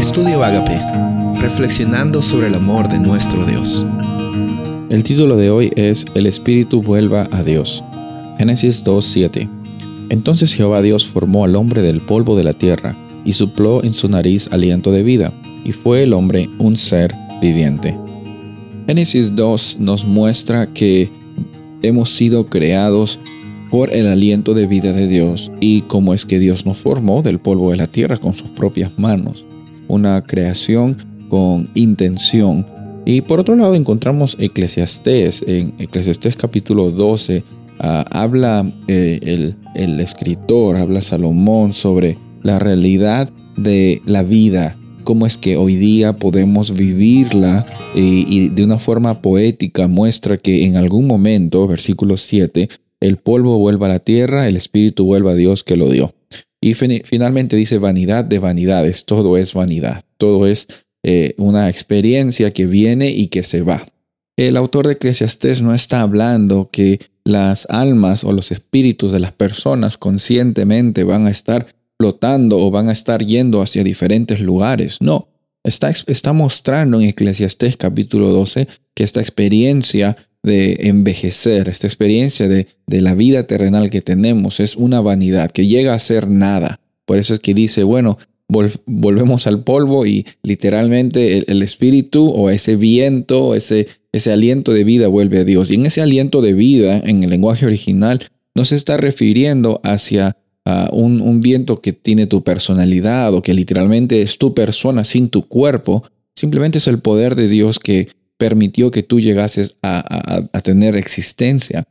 Estudio Agape, reflexionando sobre el amor de nuestro Dios. El título de hoy es El Espíritu vuelva a Dios. Génesis 2.7. Entonces Jehová Dios formó al hombre del polvo de la tierra y supló en su nariz aliento de vida, y fue el hombre un ser viviente. Génesis 2 nos muestra que hemos sido creados por el aliento de vida de Dios y cómo es que Dios nos formó del polvo de la tierra con sus propias manos. Una creación con intención. Y por otro lado encontramos Eclesiastés. En Eclesiastés capítulo 12 ah, habla eh, el, el escritor, habla Salomón sobre la realidad de la vida cómo es que hoy día podemos vivirla y, de una forma poética muestra que en algún momento, versículo 7, el polvo vuelva a la tierra, el espíritu vuelva a Dios que lo dio. Y finalmente dice vanidad de vanidades, todo es vanidad, todo es eh, una experiencia que viene y que se va. El autor de Eclesiastés no está hablando que las almas o los espíritus de las personas conscientemente van a estar flotando o van a estar yendo hacia diferentes lugares. No, está, está mostrando en Eclesiastés capítulo 12 que esta experiencia de envejecer, esta experiencia de, de la vida terrenal que tenemos es una vanidad que llega a ser nada. Por eso es que dice, bueno, volvemos al polvo y literalmente el, espíritu o ese viento, ese, ese aliento de vida vuelve a Dios. Y en ese aliento de vida, en el lenguaje original, no se está refiriendo hacia un, viento que tiene tu personalidad o que literalmente es tu persona sin tu cuerpo, simplemente es el poder de Dios que permitió que tú llegases a, tener existencia.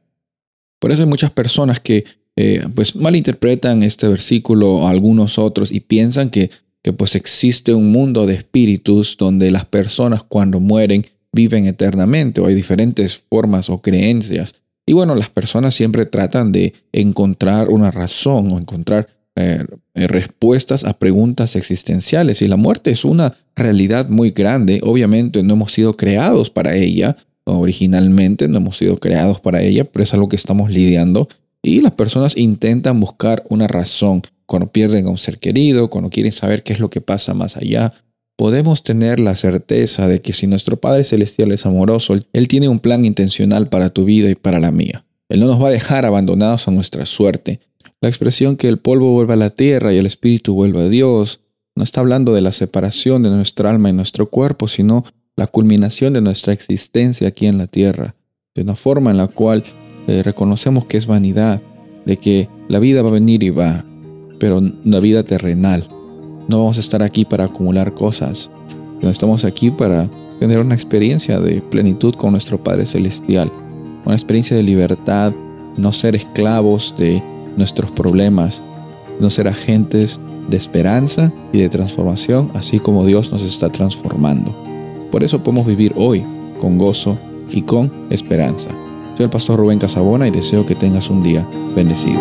Por eso hay muchas personas que eh, pues malinterpretan este versículo o algunos otros y piensan que, pues existe un mundo de espíritus donde las personas cuando mueren viven eternamente o hay diferentes formas o creencias. Y bueno, las personas siempre tratan de encontrar una razón o encontrar eh, respuestas a preguntas existenciales. Y la muerte es una realidad muy grande. Obviamente no hemos sido creados para ella. Originalmente no hemos sido creados para ella, pero es algo que estamos lidiando. Y las personas intentan buscar una razón cuando pierden a un ser querido, cuando quieren saber qué es lo que pasa más allá, podemos tener la certeza de que si nuestro Padre Celestial es amoroso, Él tiene un plan intencional para tu vida y para la mía. Él no nos va a dejar abandonados a nuestra suerte. La expresión que el polvo vuelva a la tierra y el espíritu vuelva a Dios no está hablando de la separación de nuestra alma y nuestro cuerpo, sino la culminación de nuestra existencia aquí en la tierra, de una forma en la cual eh, reconocemos que es vanidad, de que la vida va a venir y va, pero una vida terrenal, no vamos a estar aquí para acumular cosas. No estamos aquí para tener una experiencia de plenitud con nuestro Padre Celestial. Una experiencia de libertad, no ser esclavos de nuestros problemas, no ser agentes de esperanza y de transformación, así como Dios nos está transformando. Por eso podemos vivir hoy con gozo y con esperanza. Soy el pastor Rubén Casabona y deseo que tengas un día bendecido.